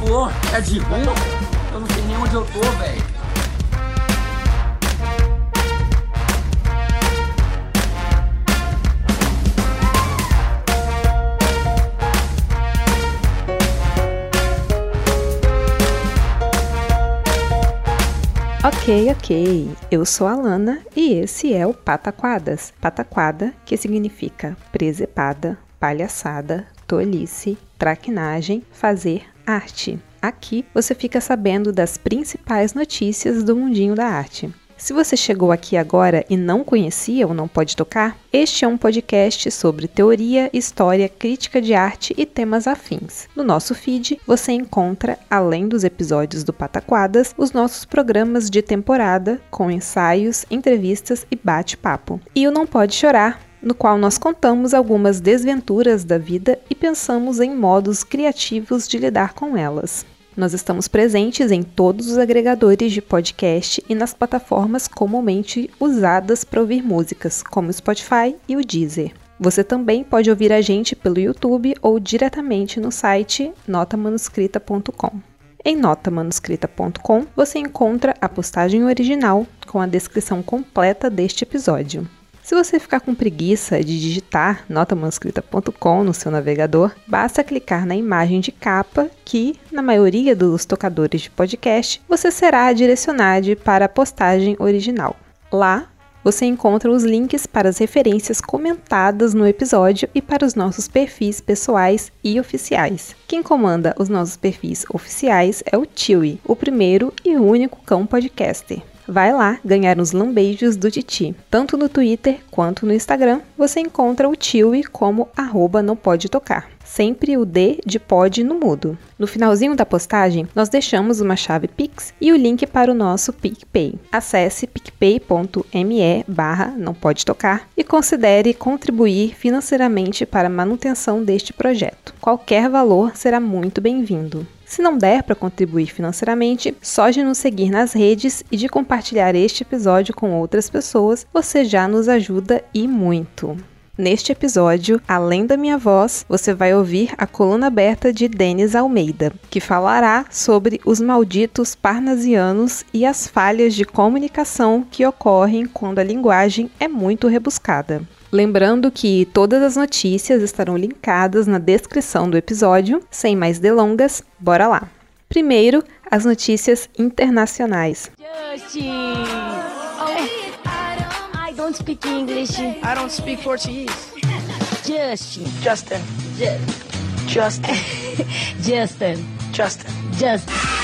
Bom. É de rua? Eu não sei nem onde eu tô, velho. Ok, ok. Eu sou a Lana e esse é o Pataquadas. Pataquada, que significa presepada, palhaçada, tolice, traquinagem, fazer arte. Aqui você fica sabendo das principais notícias do mundinho da arte. Se você chegou aqui agora e não conhecia ou não pode tocar, este é um podcast sobre teoria, história, crítica de arte e temas afins. No nosso feed você encontra, além dos episódios do Pataquadas, os nossos programas de temporada com ensaios, entrevistas e bate-papo. E o Não Pode Chorar, no qual nós contamos algumas desventuras da vida e pensamos em modos criativos de lidar com elas. Nós estamos presentes em todos os agregadores de podcast e nas plataformas comumente usadas para ouvir músicas, como o Spotify e o Deezer. Você também pode ouvir a gente pelo YouTube ou diretamente no site notamanuscrita.com. Em notamanuscrita.com você encontra a postagem original com a descrição completa deste episódio. Se você ficar com preguiça de digitar notamanuscrita.com no seu navegador, basta clicar na imagem de capa que, na maioria dos tocadores de podcast, você será direcionado para a postagem original. Lá, você encontra os links para as referências comentadas no episódio e para os nossos perfis pessoais e oficiais. Quem comanda os nossos perfis oficiais é o Tiwi, o primeiro e único cão podcaster. Vai lá ganhar uns lambejos do Titi. Tanto no Twitter quanto no Instagram, você encontra o Tiwi como arroba não pode tocar. Sempre o D de pod no mudo. No finalzinho da postagem, nós deixamos uma chave Pix e o link para o nosso PicPay. Acesse picpay.me barra não pode tocar e considere contribuir financeiramente para a manutenção deste projeto. Qualquer valor será muito bem-vindo. Se não der para contribuir financeiramente, só de nos seguir nas redes e de compartilhar este episódio com outras pessoas, você já nos ajuda e muito. Neste episódio, além da minha voz, você vai ouvir a coluna aberta de Denis Almeida, que falará sobre os malditos parnasianos e as falhas de comunicação que ocorrem quando a linguagem é muito rebuscada. Lembrando que todas as notícias estarão linkadas na descrição do episódio. Sem mais delongas, bora lá! Primeiro, as notícias internacionais. Justin! Oh, I don't speak English. I don't speak Portuguese. Justin. Justin. Ju- Justin. Justin. Justin. Justin.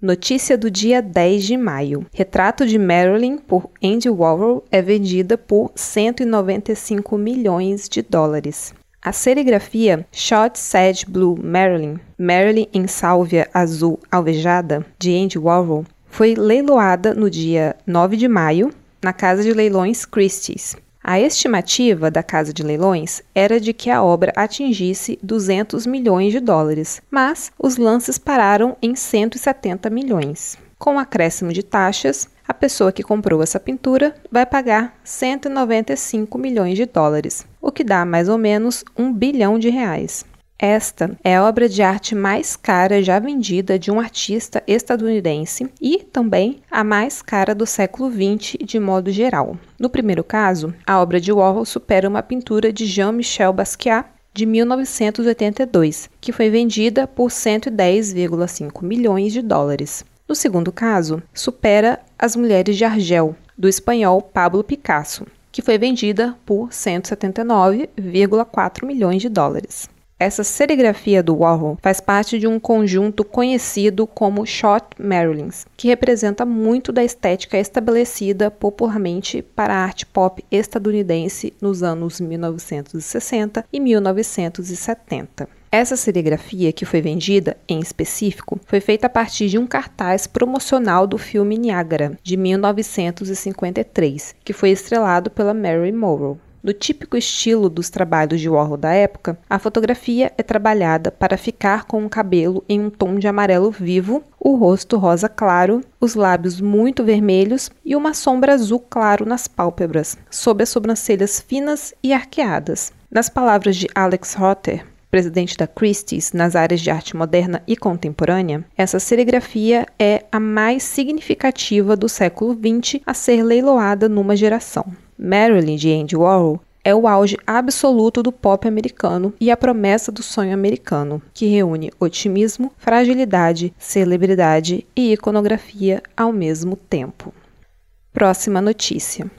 Notícia do dia 10 de maio. Retrato de Marilyn por Andy Warhol é vendida por 195 milhões de dólares. A serigrafia Shot Sage Blue Marilyn, Marilyn em sálvia azul alvejada, de Andy Warhol, foi leiloada no dia 9 de maio na Casa de Leilões Christie's. A estimativa da casa de leilões era de que a obra atingisse 200 milhões de dólares, mas os lances pararam em 170 milhões. Com o acréscimo de taxas, a pessoa que comprou essa pintura vai pagar 195 milhões de dólares, o que dá mais ou menos um bilhão de reais. Esta é a obra de arte mais cara já vendida de um artista estadunidense e também a mais cara do século XX de modo geral. No primeiro caso, a obra de Warhol supera uma pintura de Jean-Michel Basquiat de 1982, que foi vendida por 110,5 milhões de dólares. No segundo caso, supera As Mulheres de Argel, do espanhol Pablo Picasso, que foi vendida por 179,4 milhões de dólares. Essa serigrafia do Warhol faz parte de um conjunto conhecido como Short Marilyn's, que representa muito da estética estabelecida popularmente para a arte pop estadunidense nos anos 1960 e 1970. Essa serigrafia, que foi vendida, em específico, foi feita a partir de um cartaz promocional do filme Niagara, de 1953, que foi estrelado pela Mary Morrow. No típico estilo dos trabalhos de Warhol da época, a fotografia é trabalhada para ficar com o cabelo em um tom de amarelo vivo, o rosto rosa claro, os lábios muito vermelhos e uma sombra azul claro nas pálpebras, sob as sobrancelhas finas e arqueadas. Nas palavras de Alex Rotter, presidente da Christie's nas áreas de arte moderna e contemporânea, essa serigrafia é a mais significativa do século XX a ser leiloada numa geração. Marilyn de Andy Warhol é o auge absoluto do pop americano e a promessa do sonho americano, que reúne otimismo, fragilidade, celebridade e iconografia ao mesmo tempo. Próxima notícia.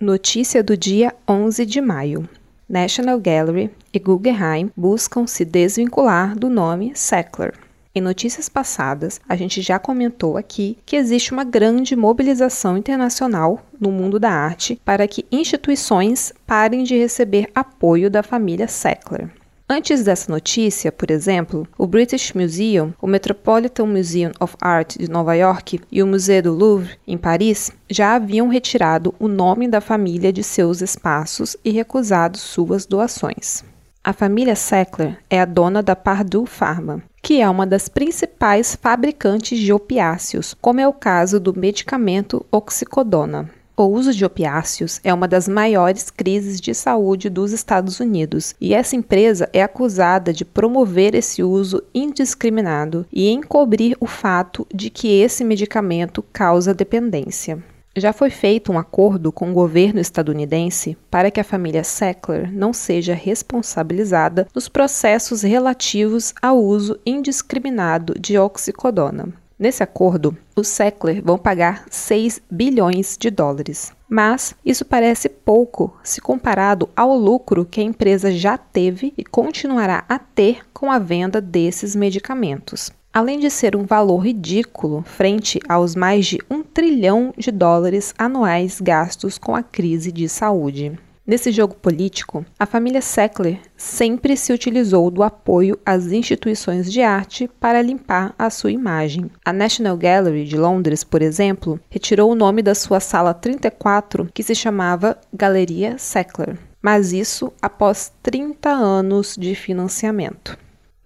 Notícia do dia 11 de maio. National Gallery e Guggenheim buscam se desvincular do nome Sackler. Em notícias passadas, a gente já comentou aqui que existe uma grande mobilização internacional no mundo da arte para que instituições parem de receber apoio da família Sackler. Antes dessa notícia, por exemplo, o British Museum, o Metropolitan Museum of Art de Nova York e o Museu do Louvre, em Paris, já haviam retirado o nome da família de seus espaços e recusado suas doações. A família Sackler é a dona da Pardue Pharma, que é uma das principais fabricantes de opiáceos, como é o caso do medicamento oxicodona. O uso de opiáceos é uma das maiores crises de saúde dos Estados Unidos e essa empresa é acusada de promover esse uso indiscriminado e encobrir o fato de que esse medicamento causa dependência. Já foi feito um acordo com o governo estadunidense para que a família Sackler não seja responsabilizada nos processos relativos ao uso indiscriminado de oxicodona. Nesse acordo, os Sackler vão pagar 6 bilhões de dólares. Mas isso parece pouco se comparado ao lucro que a empresa já teve e continuará a ter com a venda desses medicamentos. Além de ser um valor ridículo frente aos mais de um trilhão de dólares anuais gastos com a crise de saúde. Nesse jogo político, a família Sackler sempre se utilizou do apoio às instituições de arte para limpar a sua imagem. A National Gallery de Londres, por exemplo, retirou o nome da sua sala 34, que se chamava Galeria Sackler, mas isso após 30 anos de financiamento.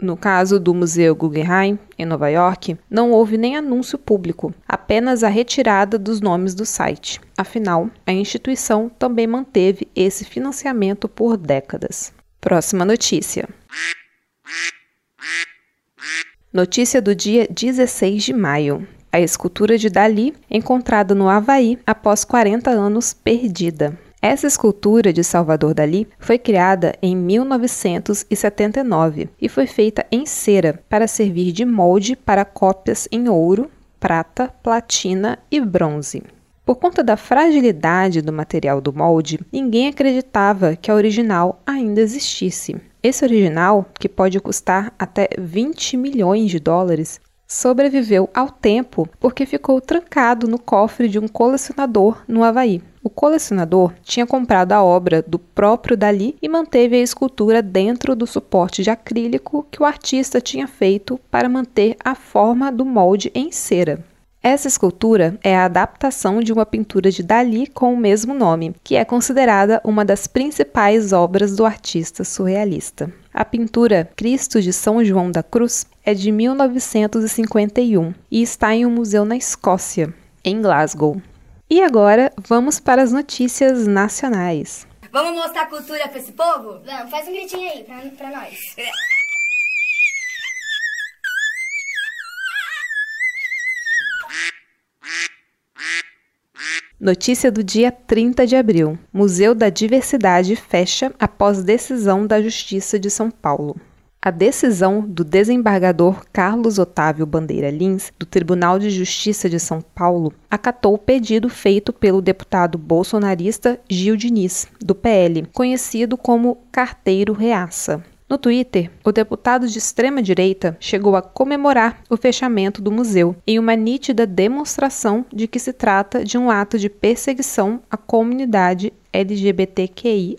No caso do Museu Guggenheim, em Nova York, não houve nem anúncio público, apenas a retirada dos nomes do site. Afinal, a instituição também manteve esse financiamento por décadas. Próxima notícia. Notícia do dia 16 de maio. A escultura de Dali, encontrada no Havaí após 40 anos perdida. Essa escultura de Salvador Dali foi criada em 1979 e foi feita em cera para servir de molde para cópias em ouro, prata, platina e bronze. Por conta da fragilidade do material do molde, ninguém acreditava que a original ainda existisse. Esse original, que pode custar até 20 milhões de dólares, sobreviveu ao tempo porque ficou trancado no cofre de um colecionador no Havaí. O colecionador tinha comprado a obra do próprio Dali e manteve a escultura dentro do suporte de acrílico que o artista tinha feito para manter a forma do molde em cera. Essa escultura é a adaptação de uma pintura de Dali com o mesmo nome, que é considerada uma das principais obras do artista surrealista. A pintura Cristo de São João da Cruz é de 1951 e está em um museu na Escócia, em Glasgow. E agora vamos para as notícias nacionais. Vamos mostrar cultura pra esse povo? Vamos, faz um gritinho aí pra nós. Notícia do dia 30 de abril. Museu da Diversidade fecha após decisão da Justiça de São Paulo. A decisão do desembargador Carlos Otávio Bandeira Lins, do Tribunal de Justiça de São Paulo, acatou o pedido feito pelo deputado bolsonarista Gil Diniz, do PL, conhecido como Carteiro Reaça. No Twitter, o deputado de extrema-direita chegou a comemorar o fechamento do museu em uma nítida demonstração de que se trata de um ato de perseguição à comunidade LGBTQIA.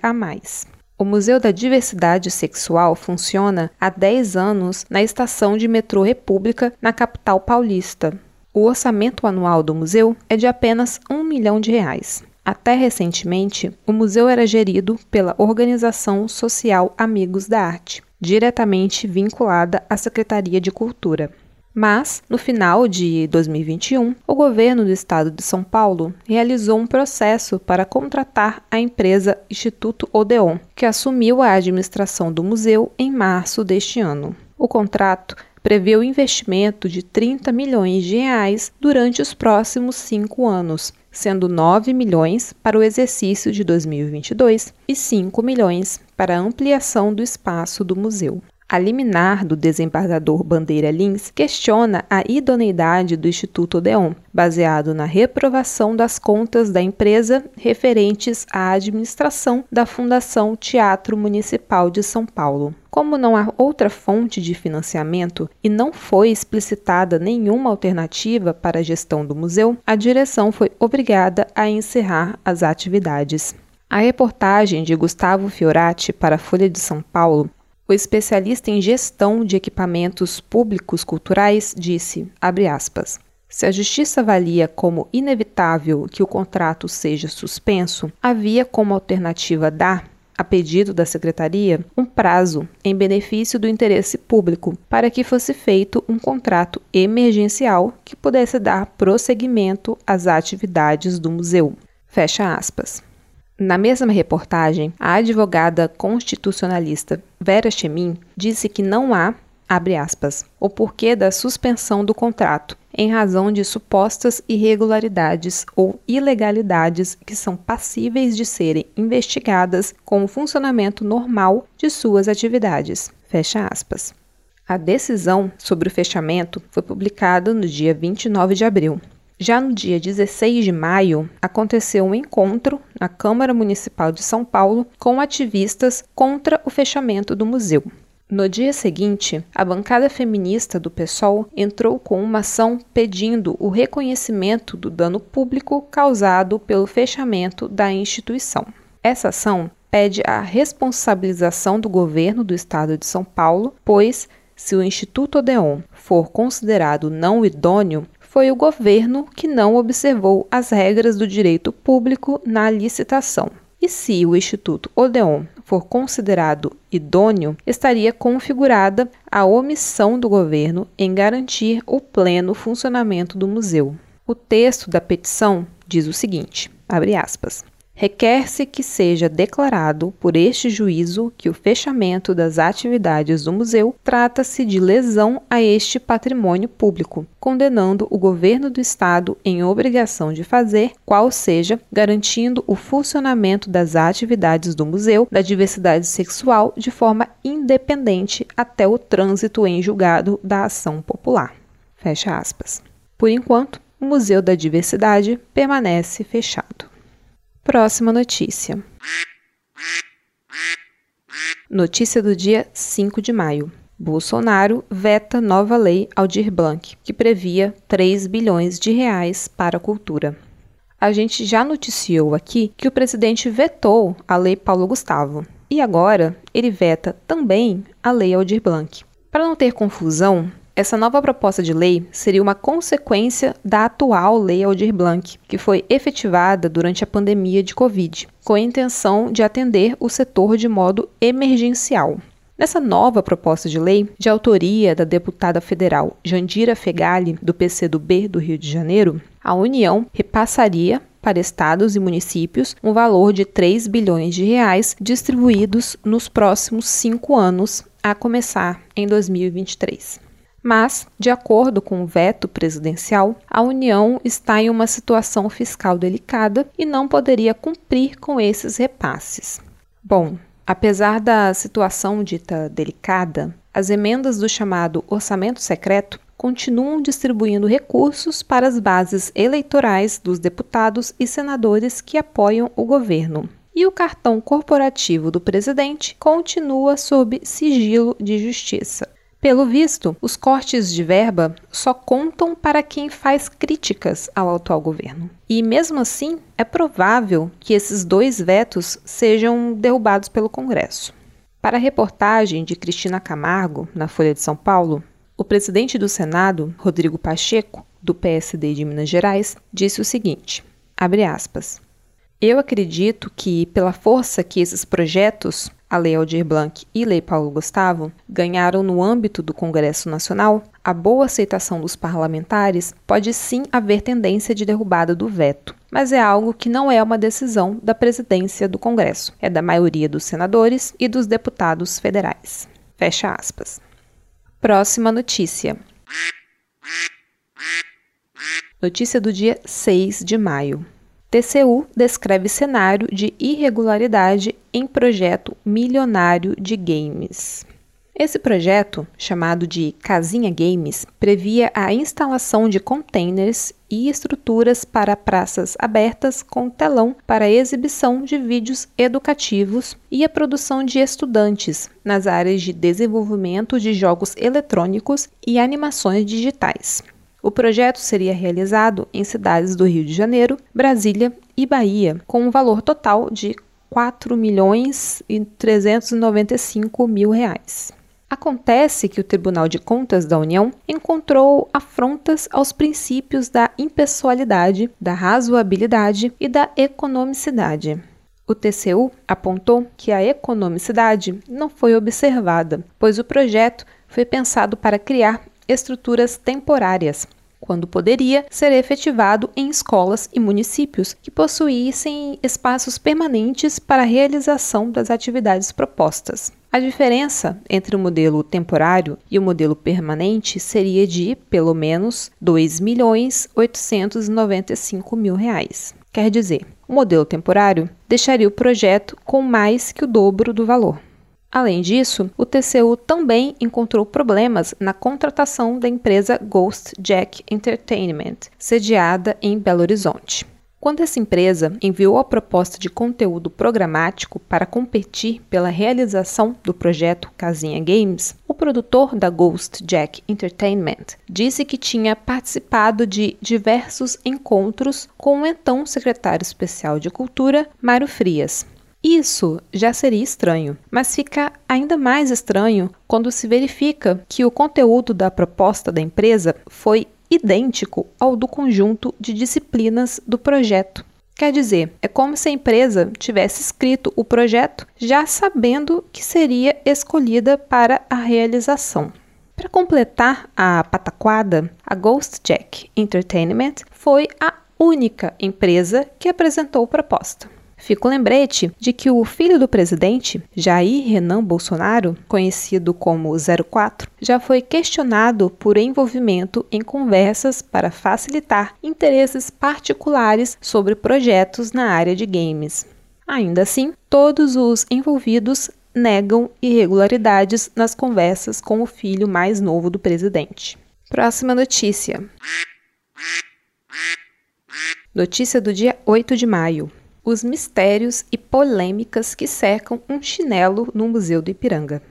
O Museu da Diversidade Sexual funciona há 10 anos na estação de metrô República, na capital paulista. O orçamento anual do museu é de apenas um milhão de reais. Até recentemente, o museu era gerido pela Organização Social Amigos da Arte, diretamente vinculada à Secretaria de Cultura. Mas, no final de 2021, o governo do estado de São Paulo realizou um processo para contratar a empresa Instituto Odeon, que assumiu a administração do museu em março deste ano. O contrato prevê o investimento de 30 milhões de reais durante os próximos cinco anos, sendo 9 milhões para o exercício de 2022 e 5 milhões para a ampliação do espaço do museu. A liminar do desembargador Bandeira Lins questiona a idoneidade do Instituto Odeon, baseado na reprovação das contas da empresa referentes à administração da Fundação Teatro Municipal de São Paulo. Como não há outra fonte de financiamento e não foi explicitada nenhuma alternativa para a gestão do museu, a direção foi obrigada a encerrar as atividades. A reportagem de Gustavo Fiorati para a Folha de São Paulo o especialista em gestão de equipamentos públicos culturais disse, aspas, se a justiça avalia como inevitável que o contrato seja suspenso, havia como alternativa dar, a pedido da Secretaria, um prazo em benefício do interesse público para que fosse feito um contrato emergencial que pudesse dar prosseguimento às atividades do museu. Fecha aspas. Na mesma reportagem, a advogada constitucionalista Vera Chemin disse que não há, abre aspas, o porquê da suspensão do contrato, em razão de supostas irregularidades ou ilegalidades que são passíveis de serem investigadas com o funcionamento normal de suas atividades. Fecha aspas. A decisão sobre o fechamento foi publicada no dia 29 de abril. Já no dia 16 de maio, aconteceu um encontro na Câmara Municipal de São Paulo com ativistas contra o fechamento do museu. No dia seguinte, a bancada feminista do PSOL entrou com uma ação pedindo o reconhecimento do dano público causado pelo fechamento da instituição. Essa ação pede a responsabilização do governo do estado de São Paulo, pois, se o Instituto Odeon for considerado não idôneo, foi o governo que não observou as regras do direito público na licitação. E se o Instituto Odeon for considerado idôneo, estaria configurada a omissão do governo em garantir o pleno funcionamento do museu. O texto da petição diz o seguinte: abre aspas requer-se que seja declarado por este juízo que o fechamento das atividades do museu trata-se de lesão a este patrimônio público, condenando o governo do estado em obrigação de fazer, qual seja, garantindo o funcionamento das atividades do museu da diversidade sexual de forma independente até o trânsito em julgado da ação popular. Fecha aspas. Por enquanto, o Museu da Diversidade permanece fechado. Próxima notícia. Notícia do dia 5 de maio. Bolsonaro veta nova lei Aldir Blanc, que previa 3 bilhões de reais para a cultura. A gente já noticiou aqui que o presidente vetou a lei Paulo Gustavo e agora ele veta também a lei Aldir Blanc. Para não ter confusão, essa nova proposta de lei seria uma consequência da atual Lei Aldir Blanc, que foi efetivada durante a pandemia de Covid, com a intenção de atender o setor de modo emergencial. Nessa nova proposta de lei, de autoria da deputada federal Jandira Fegali, do PCdoB do Rio de Janeiro, a União repassaria para estados e municípios um valor de 3 bilhões de reais distribuídos nos próximos cinco anos, a começar em 2023. Mas, de acordo com o veto presidencial, a União está em uma situação fiscal delicada e não poderia cumprir com esses repasses. Bom, apesar da situação dita delicada, as emendas do chamado orçamento secreto continuam distribuindo recursos para as bases eleitorais dos deputados e senadores que apoiam o governo. E o cartão corporativo do presidente continua sob sigilo de justiça. Pelo visto, os cortes de verba só contam para quem faz críticas ao atual governo. E mesmo assim, é provável que esses dois vetos sejam derrubados pelo Congresso. Para a reportagem de Cristina Camargo, na Folha de São Paulo, o presidente do Senado, Rodrigo Pacheco, do PSD de Minas Gerais, disse o seguinte: abre aspas. Eu acredito que, pela força que esses projetos a Lei Aldir Blanc e Lei Paulo Gustavo, ganharam no âmbito do Congresso Nacional, a boa aceitação dos parlamentares pode sim haver tendência de derrubada do veto, mas é algo que não é uma decisão da presidência do Congresso, é da maioria dos senadores e dos deputados federais. Fecha aspas. Próxima notícia. Notícia do dia 6 de maio. TCU descreve cenário de irregularidade em projeto milionário de games. Esse projeto, chamado de Casinha Games, previa a instalação de containers e estruturas para praças abertas com telão para exibição de vídeos educativos e a produção de estudantes nas áreas de desenvolvimento de jogos eletrônicos e animações digitais. O projeto seria realizado em cidades do Rio de Janeiro, Brasília e Bahia, com um valor total de 4 milhões e 395 mil reais. Acontece que o Tribunal de Contas da União encontrou afrontas aos princípios da impessoalidade, da razoabilidade e da economicidade. O TCU apontou que a economicidade não foi observada, pois o projeto foi pensado para criar estruturas temporárias, quando poderia ser efetivado em escolas e municípios que possuíssem espaços permanentes para a realização das atividades propostas. A diferença entre o modelo temporário e o modelo permanente seria de, pelo menos, 2.895 mil reais. Quer dizer, o modelo temporário deixaria o projeto com mais que o dobro do valor. Além disso, o TCU também encontrou problemas na contratação da empresa Ghost Jack Entertainment, sediada em Belo Horizonte. Quando essa empresa enviou a proposta de conteúdo programático para competir pela realização do projeto Casinha Games, o produtor da Ghost Jack Entertainment disse que tinha participado de diversos encontros com o então secretário especial de Cultura, Mário Frias, isso já seria estranho, mas fica ainda mais estranho quando se verifica que o conteúdo da proposta da empresa foi idêntico ao do conjunto de disciplinas do projeto. Quer dizer, é como se a empresa tivesse escrito o projeto já sabendo que seria escolhida para a realização. Para completar a pataquada, a Ghost Jack Entertainment foi a única empresa que apresentou proposta. Fica o lembrete de que o filho do presidente, Jair Renan Bolsonaro, conhecido como 04, já foi questionado por envolvimento em conversas para facilitar interesses particulares sobre projetos na área de games. Ainda assim, todos os envolvidos negam irregularidades nas conversas com o filho mais novo do presidente. Próxima notícia. Notícia do dia 8 de maio os mistérios e polêmicas que cercam um chinelo no Museu do Ipiranga.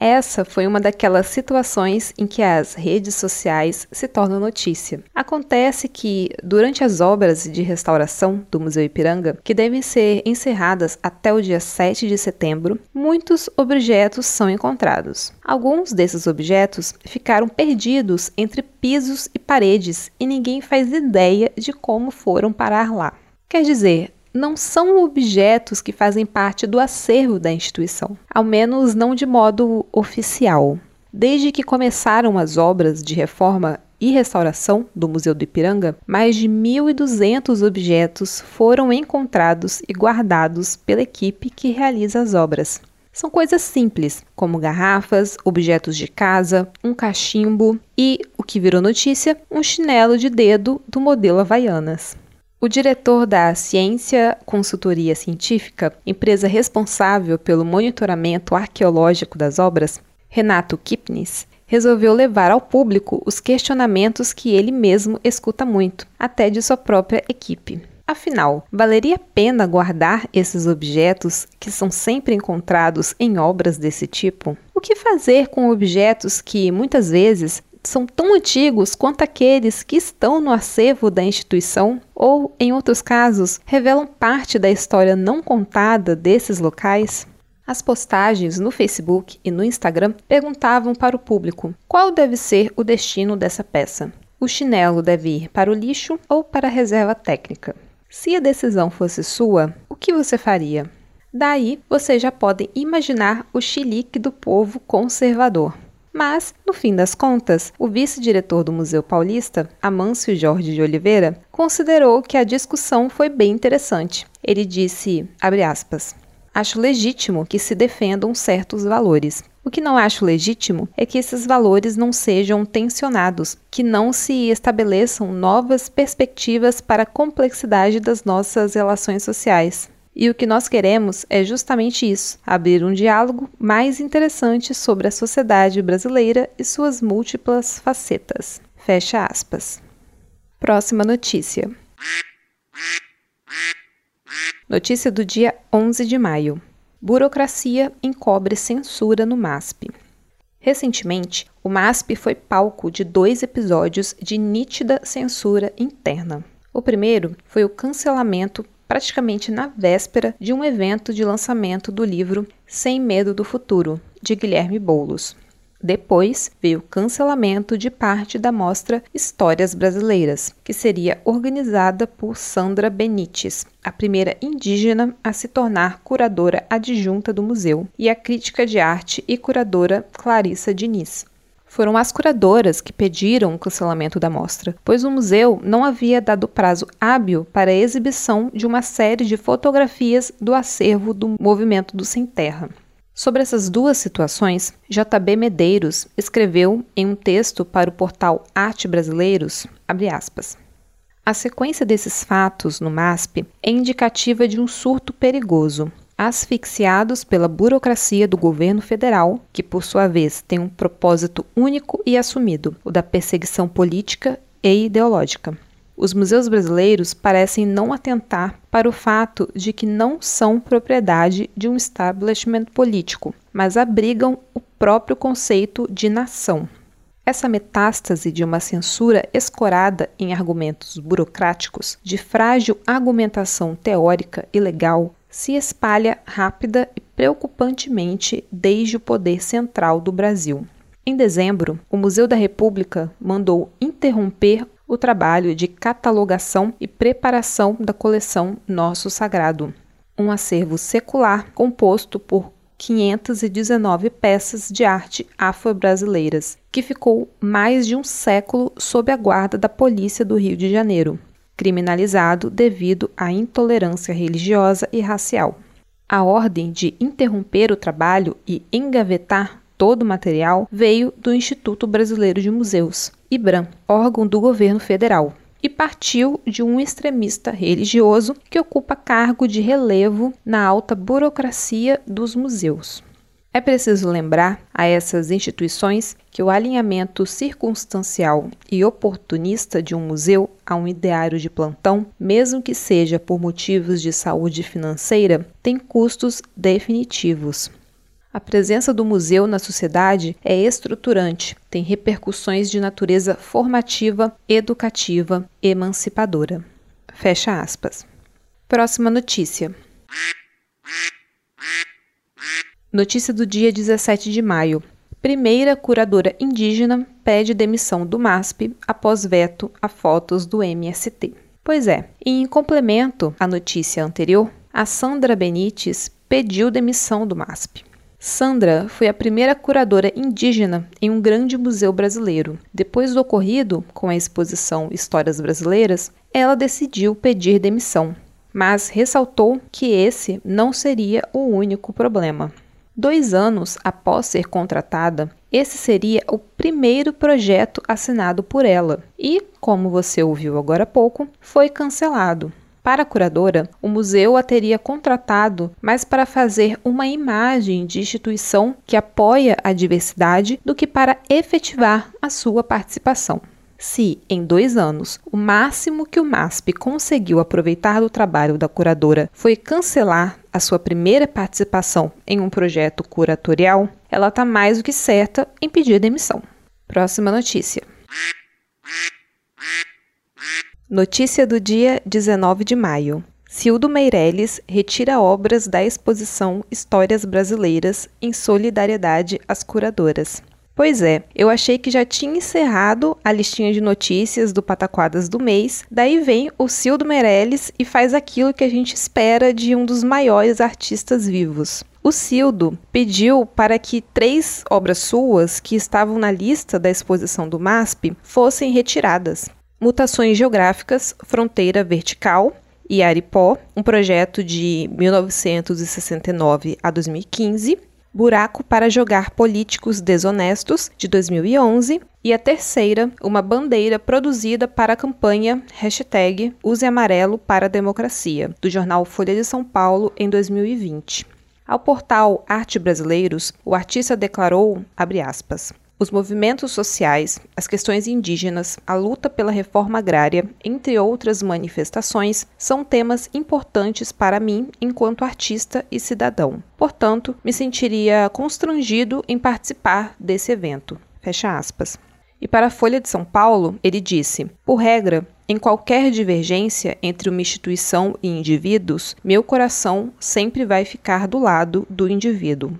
Essa foi uma daquelas situações em que as redes sociais se tornam notícia. Acontece que, durante as obras de restauração do Museu Ipiranga, que devem ser encerradas até o dia 7 de setembro, muitos objetos são encontrados. Alguns desses objetos ficaram perdidos entre pisos e paredes e ninguém faz ideia de como foram parar lá. Quer dizer, não são objetos que fazem parte do acervo da instituição, ao menos não de modo oficial. Desde que começaram as obras de reforma e restauração do Museu do Ipiranga, mais de 1.200 objetos foram encontrados e guardados pela equipe que realiza as obras. São coisas simples, como garrafas, objetos de casa, um cachimbo e, o que virou notícia, um chinelo de dedo do modelo Havaianas. O diretor da Ciência Consultoria Científica, empresa responsável pelo monitoramento arqueológico das obras, Renato Kipnis resolveu levar ao público os questionamentos que ele mesmo escuta muito, até de sua própria equipe. Afinal, valeria a pena guardar esses objetos que são sempre encontrados em obras desse tipo? O que fazer com objetos que muitas vezes são tão antigos quanto aqueles que estão no acervo da instituição ou, em outros casos, revelam parte da história não contada desses locais? As postagens no Facebook e no Instagram perguntavam para o público qual deve ser o destino dessa peça. O chinelo deve ir para o lixo ou para a reserva técnica? Se a decisão fosse sua, o que você faria? Daí vocês já podem imaginar o chilique do povo conservador. Mas, no fim das contas, o vice-diretor do Museu Paulista, Amâncio Jorge de Oliveira, considerou que a discussão foi bem interessante. Ele disse, aspas, Acho legítimo que se defendam certos valores. O que não acho legítimo é que esses valores não sejam tensionados, que não se estabeleçam novas perspectivas para a complexidade das nossas relações sociais. E o que nós queremos é justamente isso: abrir um diálogo mais interessante sobre a sociedade brasileira e suas múltiplas facetas. Fecha aspas. Próxima notícia. Notícia do dia 11 de maio. Burocracia encobre censura no MASP. Recentemente, o MASP foi palco de dois episódios de nítida censura interna. O primeiro foi o cancelamento, praticamente na véspera, de um evento de lançamento do livro Sem Medo do Futuro, de Guilherme Boulos. Depois veio o cancelamento de parte da mostra Histórias Brasileiras, que seria organizada por Sandra Benites, a primeira indígena a se tornar curadora adjunta do museu, e a crítica de arte e curadora Clarissa Diniz. Foram as curadoras que pediram o cancelamento da mostra, pois o museu não havia dado prazo hábil para a exibição de uma série de fotografias do acervo do Movimento do Sem Terra. Sobre essas duas situações, J.B. Medeiros escreveu em um texto para o portal Arte Brasileiros, aspas, A sequência desses fatos no MASP é indicativa de um surto perigoso, asfixiados pela burocracia do governo federal, que por sua vez tem um propósito único e assumido, o da perseguição política e ideológica. Os museus brasileiros parecem não atentar para o fato de que não são propriedade de um establishment político, mas abrigam o próprio conceito de nação. Essa metástase de uma censura escorada em argumentos burocráticos, de frágil argumentação teórica e legal, se espalha rápida e preocupantemente desde o poder central do Brasil. Em dezembro, o Museu da República mandou interromper o trabalho de catalogação e preparação da coleção Nosso Sagrado, um acervo secular composto por 519 peças de arte afro-brasileiras, que ficou mais de um século sob a guarda da polícia do Rio de Janeiro, criminalizado devido à intolerância religiosa e racial. A ordem de interromper o trabalho e engavetar todo o material veio do Instituto Brasileiro de Museus, IBRAM, órgão do governo federal, e partiu de um extremista religioso que ocupa cargo de relevo na alta burocracia dos museus. É preciso lembrar a essas instituições que o alinhamento circunstancial e oportunista de um museu a um ideário de plantão, mesmo que seja por motivos de saúde financeira, tem custos definitivos. A presença do museu na sociedade é estruturante, tem repercussões de natureza formativa, educativa, emancipadora. Fecha aspas. Próxima notícia. Notícia do dia 17 de maio. Primeira curadora indígena pede demissão do MASP após veto a fotos do MST. Pois é, em complemento à notícia anterior, a Sandra Benites pediu demissão do MASP. Sandra foi a primeira curadora indígena em um grande museu brasileiro. Depois do ocorrido com a exposição Histórias Brasileiras, ela decidiu pedir demissão, mas ressaltou que esse não seria o único problema. Dois anos após ser contratada, esse seria o primeiro projeto assinado por ela e, como você ouviu agora há pouco, foi cancelado. Para a curadora, o museu a teria contratado mais para fazer uma imagem de instituição que apoia a diversidade do que para efetivar a sua participação. Se, em dois anos, o máximo que o MASP conseguiu aproveitar do trabalho da curadora foi cancelar a sua primeira participação em um projeto curatorial, ela está mais do que certa em pedir demissão. Próxima notícia. Notícia do dia 19 de maio. Cildo Meirelles retira obras da exposição Histórias Brasileiras em solidariedade às curadoras. Pois é, eu achei que já tinha encerrado a listinha de notícias do Pataquadas do mês, daí vem o Cildo Meirelles e faz aquilo que a gente espera de um dos maiores artistas vivos. O Cildo pediu para que três obras suas que estavam na lista da exposição do MASP fossem retiradas. Mutações Geográficas, Fronteira Vertical e Aripó, um projeto de 1969 a 2015, Buraco para Jogar Políticos Desonestos, de 2011, e a terceira, uma bandeira produzida para a campanha hashtag Use Amarelo para a Democracia, do jornal Folha de São Paulo, em 2020. Ao portal Arte Brasileiros, o artista declarou, aspas, os movimentos sociais, as questões indígenas, a luta pela reforma agrária, entre outras manifestações, são temas importantes para mim enquanto artista e cidadão. Portanto, me sentiria constrangido em participar desse evento. Fecha aspas. E para a Folha de São Paulo, ele disse: Por regra, em qualquer divergência entre uma instituição e indivíduos, meu coração sempre vai ficar do lado do indivíduo.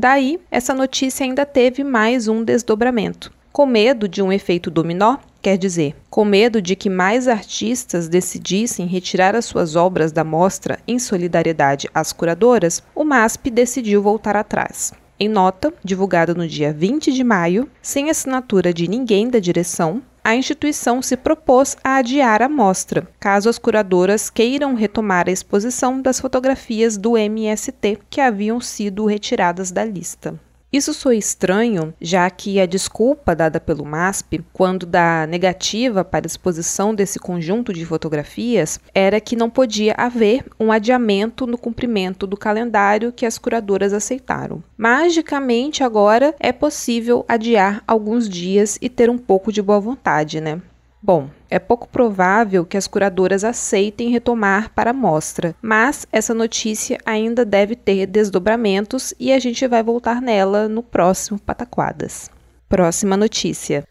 Daí, essa notícia ainda teve mais um desdobramento. Com medo de um efeito dominó, quer dizer, com medo de que mais artistas decidissem retirar as suas obras da mostra em solidariedade às curadoras, o MASP decidiu voltar atrás. Em nota, divulgada no dia 20 de maio, sem assinatura de ninguém da direção, a instituição se propôs a adiar a mostra, caso as curadoras queiram retomar a exposição das fotografias do MST que haviam sido retiradas da lista. Isso soa estranho, já que a desculpa dada pelo MASP, quando da negativa para a exposição desse conjunto de fotografias, era que não podia haver um adiamento no cumprimento do calendário que as curadoras aceitaram. Magicamente, agora é possível adiar alguns dias e ter um pouco de boa vontade, né? Bom, é pouco provável que as curadoras aceitem retomar para a mostra, mas essa notícia ainda deve ter desdobramentos e a gente vai voltar nela no próximo Pataquadas. Próxima notícia.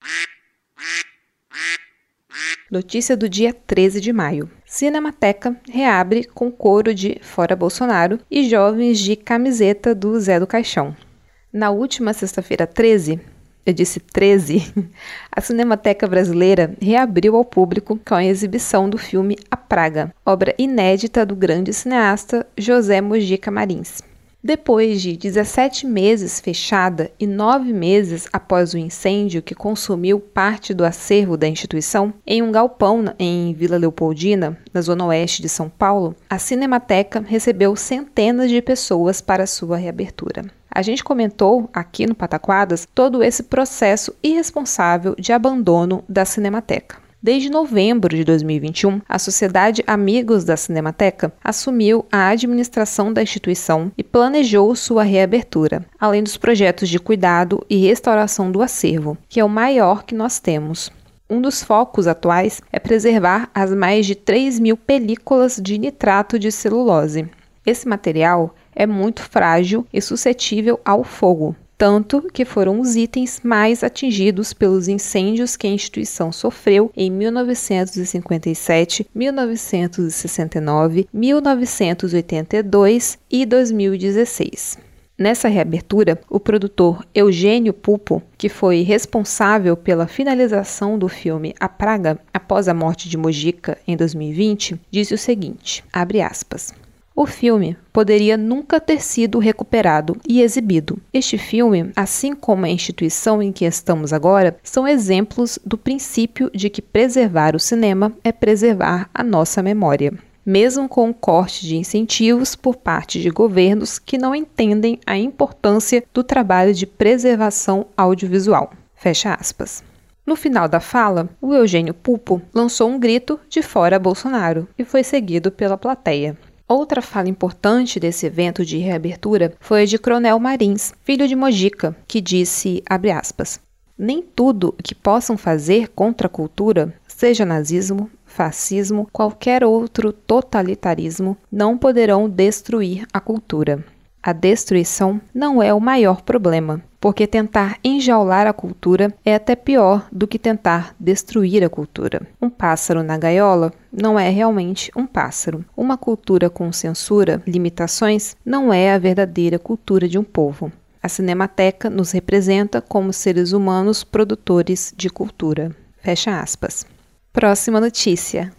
Notícia do dia 13 de maio. Cinemateca reabre com coro de Fora Bolsonaro e jovens de camiseta do Zé do Caixão. Na última sexta-feira 13, eu disse 13, a Cinemateca Brasileira reabriu ao público com a exibição do filme A Praga, obra inédita do grande cineasta José Mojica Marins. Depois de 17 meses fechada e nove meses após o incêndio que consumiu parte do acervo da instituição, em um galpão em Vila Leopoldina, na zona oeste de São Paulo, a Cinemateca recebeu centenas de pessoas para sua reabertura. A gente comentou aqui no Pataquadas todo esse processo irresponsável de abandono da Cinemateca. Desde novembro de 2021, a Sociedade Amigos da Cinemateca assumiu a administração da instituição e planejou sua reabertura, além dos projetos de cuidado e restauração do acervo, que é o maior que nós temos. Um dos focos atuais é preservar as mais de 3 mil películas de nitrato de celulose. Esse material é muito frágil e suscetível ao fogo, tanto que foram os itens mais atingidos pelos incêndios que a instituição sofreu em 1957, 1969, 1982 e 2016. Nessa reabertura, o produtor Eugênio Pupo, que foi responsável pela finalização do filme A Praga após a morte de Mojica em 2020, disse o seguinte: abre aspas. O filme poderia nunca ter sido recuperado e exibido. Este filme, assim como a instituição em que estamos agora, são exemplos do princípio de que preservar o cinema é preservar a nossa memória. Mesmo com o corte de incentivos por parte de governos que não entendem a importância do trabalho de preservação audiovisual. Fecha aspas. No final da fala, o Eugênio Pupo lançou um grito de fora Bolsonaro e foi seguido pela plateia. Outra fala importante desse evento de reabertura foi a de Cronel Marins, filho de Mojica, que disse, aspas, nem tudo que possam fazer contra a cultura, seja nazismo, fascismo, qualquer outro totalitarismo, não poderão destruir a cultura. A destruição não é o maior problema, porque tentar enjaular a cultura é até pior do que tentar destruir a cultura. Um pássaro na gaiola não é realmente um pássaro. Uma cultura com censura, limitações, não é a verdadeira cultura de um povo. A Cinemateca nos representa como seres humanos produtores de cultura. Fecha aspas. Próxima notícia.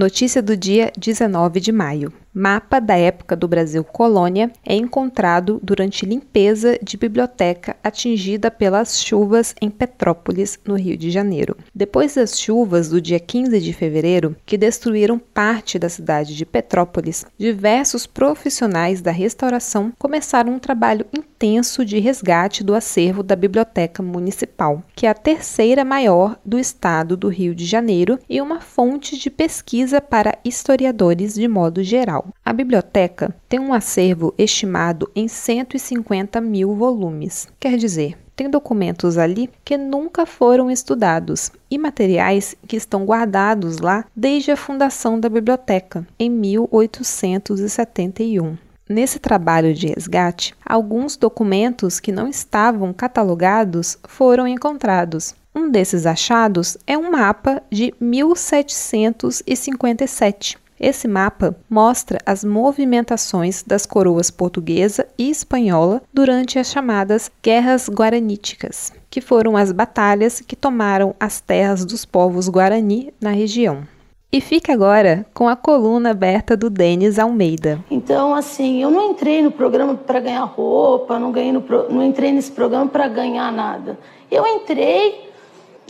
Notícia do dia 19 de maio. Mapa da época do Brasil colônia é encontrado durante limpeza de biblioteca atingida pelas chuvas em Petrópolis, no Rio de Janeiro. Depois das chuvas do dia 15 de fevereiro, que destruíram parte da cidade de Petrópolis, diversos profissionais da restauração começaram um trabalho intenso de resgate do acervo da Biblioteca Municipal, que é a terceira maior do estado do Rio de Janeiro e uma fonte de pesquisa para historiadores de modo geral. A biblioteca tem um acervo estimado em 150 mil volumes, quer dizer, tem documentos ali que nunca foram estudados e materiais que estão guardados lá desde a fundação da biblioteca, em 1871. Nesse trabalho de resgate, alguns documentos que não estavam catalogados foram encontrados. Um desses achados é um mapa de 1757 esse mapa mostra as movimentações das coroas portuguesa e espanhola durante as chamadas Guerras Guaraníticas, que foram as batalhas que tomaram as terras dos povos guarani na região. E fica agora com a coluna aberta do Denis Almeida. Então, assim, eu não entrei no programa para ganhar roupa, não, ganhei no não entrei nesse programa para ganhar nada. Eu entrei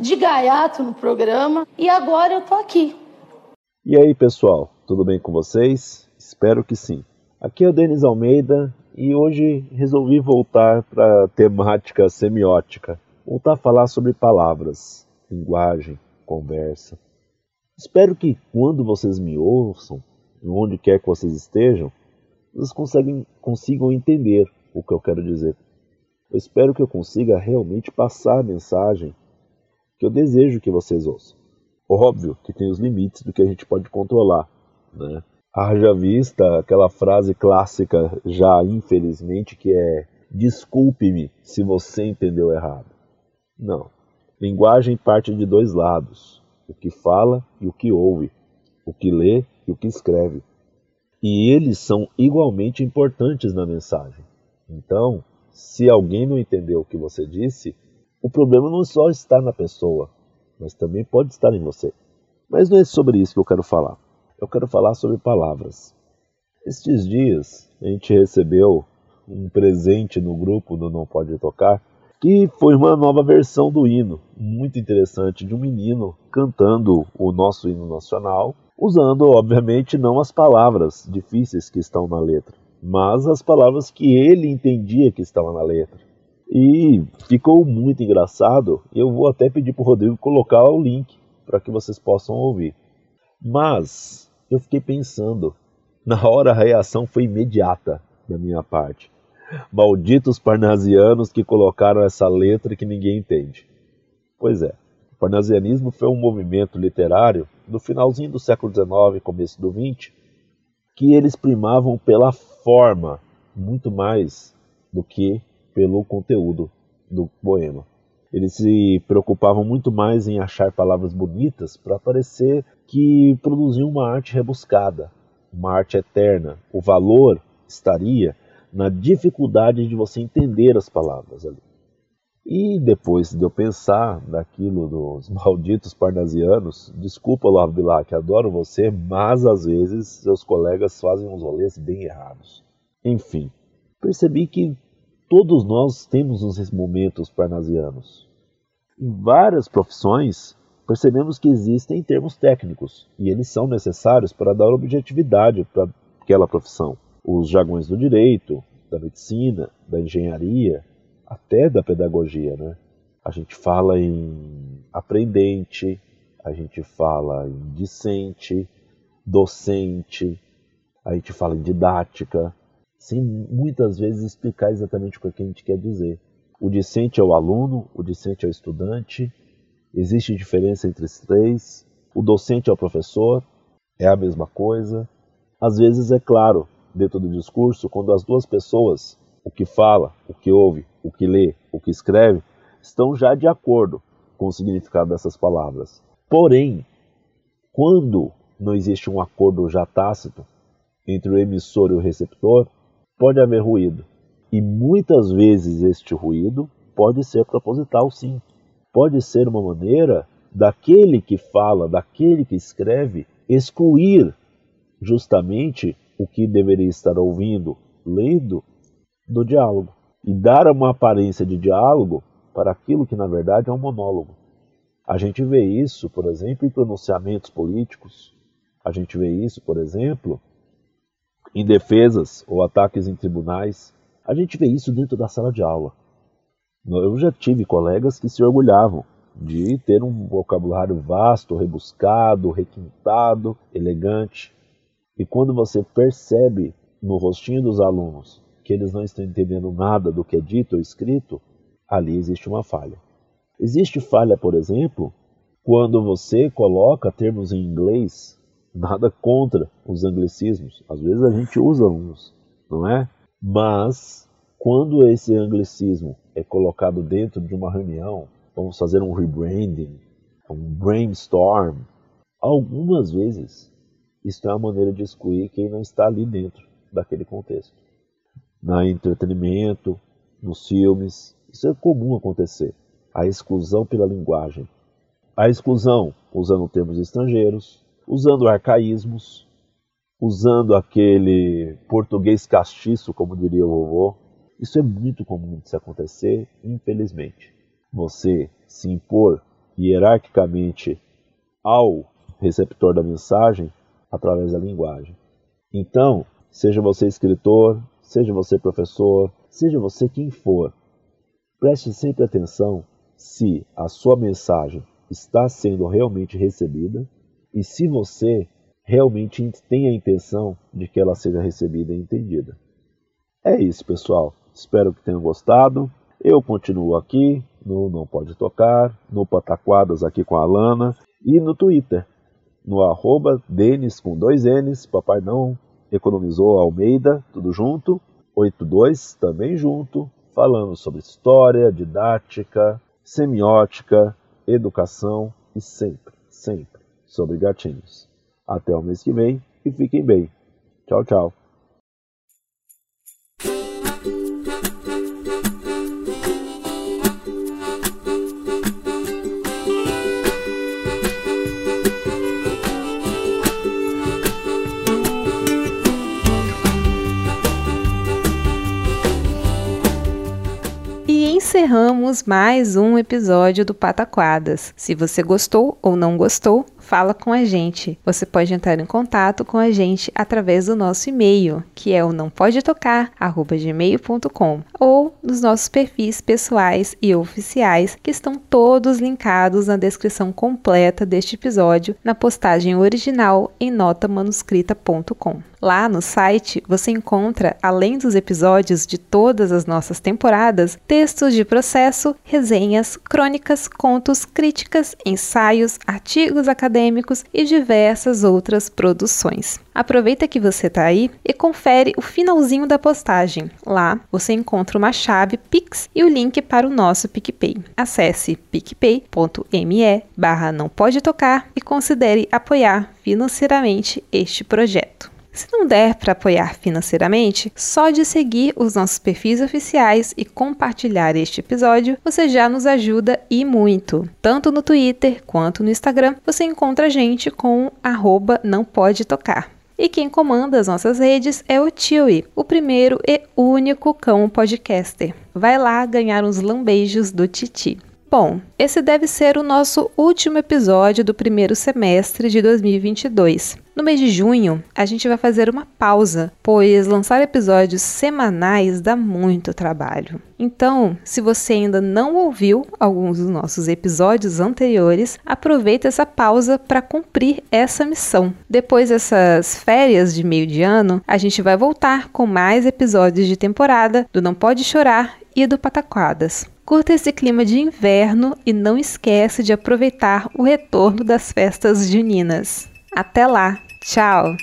de gaiato no programa e agora eu tô aqui. E aí, pessoal? tudo bem com vocês? Espero que sim. Aqui é o Denis Almeida e hoje resolvi voltar para a temática semiótica, voltar a falar sobre palavras, linguagem, conversa. Espero que quando vocês me ouçam, onde quer que vocês estejam, vocês conseguem, consigam entender o que eu quero dizer. Eu espero que eu consiga realmente passar a mensagem que eu desejo que vocês ouçam. Óbvio que tem os limites do que a gente pode controlar, né? Haja vista aquela frase clássica, já infelizmente, que é: desculpe-me se você entendeu errado. Não. Linguagem parte de dois lados: o que fala e o que ouve, o que lê e o que escreve. E eles são igualmente importantes na mensagem. Então, se alguém não entendeu o que você disse, o problema não só está na pessoa, mas também pode estar em você. Mas não é sobre isso que eu quero falar eu quero falar sobre palavras. Estes dias a gente recebeu um presente no grupo do Não Pode Tocar, que foi uma nova versão do hino, muito interessante, de um menino cantando o nosso hino nacional, usando, obviamente, não as palavras difíceis que estão na letra, mas as palavras que ele entendia que estavam na letra. E ficou muito engraçado. Eu vou até pedir para o Rodrigo colocar o link para que vocês possam ouvir. Mas eu fiquei pensando. Na hora a reação foi imediata da minha parte. Malditos parnasianos que colocaram essa letra que ninguém entende. Pois é, o parnasianismo foi um movimento literário do finalzinho do século XIX, começo do XX, que eles primavam pela forma muito mais do que pelo conteúdo do poema. Eles se preocupavam muito mais em achar palavras bonitas para parecer que produziam uma arte rebuscada, uma arte eterna. O valor estaria na dificuldade de você entender as palavras ali. E depois de eu pensar naquilo dos malditos parnasianos, desculpa, Olavo Bilac, adoro você, mas às vezes seus colegas fazem uns rolês bem errados. Enfim, percebi que todos nós temos uns momentos parnasianos. Em várias profissões, percebemos que existem termos técnicos e eles são necessários para dar objetividade para aquela profissão. Os jargões do direito, da medicina, da engenharia, até da pedagogia, né? a gente fala em aprendente, a gente fala em discente, docente, a gente fala em didática, sem muitas vezes explicar exatamente o que a gente quer dizer. O discente é o aluno, o discente é o estudante, existe diferença entre os três, o docente é o professor, é a mesma coisa. Às vezes, é claro, dentro do discurso, quando as duas pessoas, o que fala, o que ouve, o que lê, o que escreve, estão já de acordo com o significado dessas palavras. Porém, quando não existe um acordo já tácito entre o emissor e o receptor, pode haver ruído. E muitas vezes este ruído pode ser proposital, sim. Pode ser uma maneira daquele que fala, daquele que escreve, excluir justamente o que deveria estar ouvindo, lendo, do diálogo. E dar uma aparência de diálogo para aquilo que na verdade é um monólogo. A gente vê isso, por exemplo, em pronunciamentos políticos. A gente vê isso, por exemplo, em defesas ou ataques em tribunais. A gente vê isso dentro da sala de aula. Eu já tive colegas que se orgulhavam de ter um vocabulário vasto, rebuscado, requintado, elegante. E quando você percebe no rostinho dos alunos que eles não estão entendendo nada do que é dito ou escrito, ali existe uma falha. Existe falha, por exemplo, quando você coloca termos em inglês, nada contra os anglicismos. Às vezes a gente usa uns, não é? Mas quando esse anglicismo é colocado dentro de uma reunião, vamos fazer um rebranding, um brainstorm, algumas vezes isso é uma maneira de excluir quem não está ali dentro daquele contexto. Na entretenimento, nos filmes, isso é comum acontecer. A exclusão pela linguagem. A exclusão usando termos estrangeiros, usando arcaísmos, usando aquele português castiço, como diria o vovô. Isso é muito comum de se acontecer, infelizmente. Você se impor hierarquicamente ao receptor da mensagem através da linguagem. Então, seja você escritor, seja você professor, seja você quem for, Preste sempre atenção se a sua mensagem está sendo realmente recebida e se você realmente tem a intenção de que ela seja recebida e entendida. É isso, pessoal. Espero que tenham gostado. Eu continuo aqui no Não Pode Tocar, no Pataquadas aqui com a Alana e no Twitter, no arroba Denis com dois N's, papai não economizou Almeida, tudo junto, 82 também junto, falando sobre história, didática, semiótica, educação e sempre, sempre sobre gatinhos. Até o mês que vem e fiquem bem. Tchau, tchau. encerramos mais um episódio do Pataquadas. Se você gostou ou não gostou, fala com a gente. Você pode entrar em contato com a gente através do nosso e-mail, que é o não pode tocar gmail.com, ou nos nossos perfis pessoais e oficiais, que estão todos linkados na descrição completa deste episódio, na postagem original em notamanuscrita.com. Lá no site você encontra, além dos episódios de todas as nossas temporadas, textos de processo, resenhas, crônicas, contos, críticas, ensaios, artigos acadêmicos e diversas outras produções. Aproveita que você está aí e confere o finalzinho da postagem. Lá você encontra uma chave Pix e o link para o nosso PicPay. Acesse picpay.me barra não pode tocar e considere apoiar financeiramente este projeto. Se não der para apoiar financeiramente, só de seguir os nossos perfis oficiais e compartilhar este episódio, você já nos ajuda e muito. Tanto no Twitter quanto no Instagram, você encontra a gente com arroba não pode tocar. E quem comanda as nossas redes é o Chewie, o primeiro e único cão podcaster. Vai lá ganhar uns lambejos do Titi. Bom, esse deve ser o nosso último episódio do primeiro semestre de 2022. No mês de junho, a gente vai fazer uma pausa, pois lançar episódios semanais dá muito trabalho. Então, se você ainda não ouviu alguns dos nossos episódios anteriores, aproveita essa pausa para cumprir essa missão. Depois dessas férias de meio de ano, a gente vai voltar com mais episódios de temporada do Não Pode Chorar e do Pataquadas. Curta esse clima de inverno e não esquece de aproveitar o retorno das festas juninas. Até lá! Tchau!